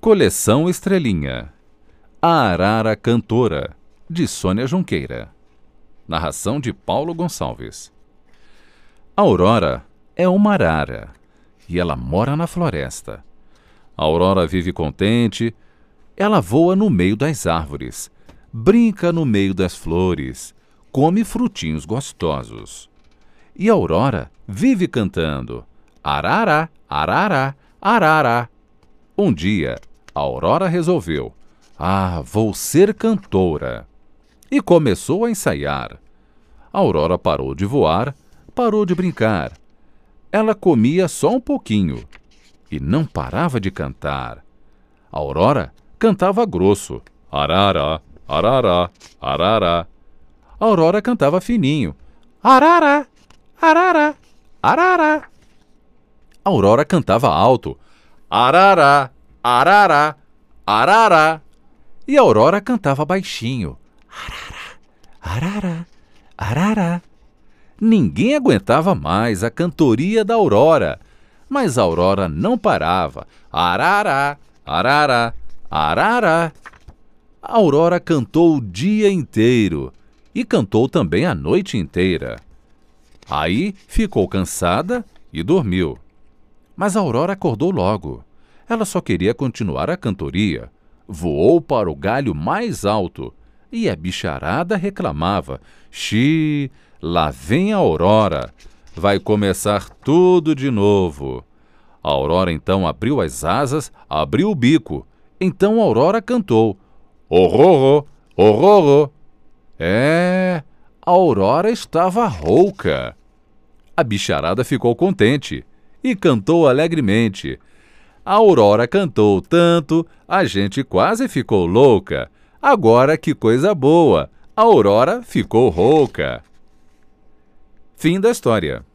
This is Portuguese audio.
Coleção Estrelinha. A Arara Cantora, de Sônia Junqueira. Narração de Paulo Gonçalves. A Aurora é uma arara e ela mora na floresta. A Aurora vive contente, ela voa no meio das árvores, brinca no meio das flores, come frutinhos gostosos. E a Aurora vive cantando: Arará, arará, arará. Um dia, Aurora resolveu: Ah, vou ser cantora. E começou a ensaiar. Aurora parou de voar, parou de brincar. Ela comia só um pouquinho e não parava de cantar. Aurora cantava grosso: Arará, arará, arará. Aurora cantava fininho: Arará, arará, arará. Aurora cantava alto: Arará, arará, arará. E a Aurora cantava baixinho: Arará, arará, arará. Ninguém aguentava mais a cantoria da Aurora, mas a Aurora não parava. Arará, arará, arará. A Aurora cantou o dia inteiro e cantou também a noite inteira. Aí ficou cansada e dormiu. Mas a Aurora acordou logo. Ela só queria continuar a cantoria. Voou para o galho mais alto e a bicharada reclamava: Xi, lá vem a Aurora. Vai começar tudo de novo. A Aurora então abriu as asas, abriu o bico. Então a Aurora cantou: Horrorô, horrorô. É, a Aurora estava rouca. A bicharada ficou contente e cantou alegremente. A Aurora cantou tanto, a gente quase ficou louca. Agora que coisa boa! A Aurora ficou rouca. Fim da história.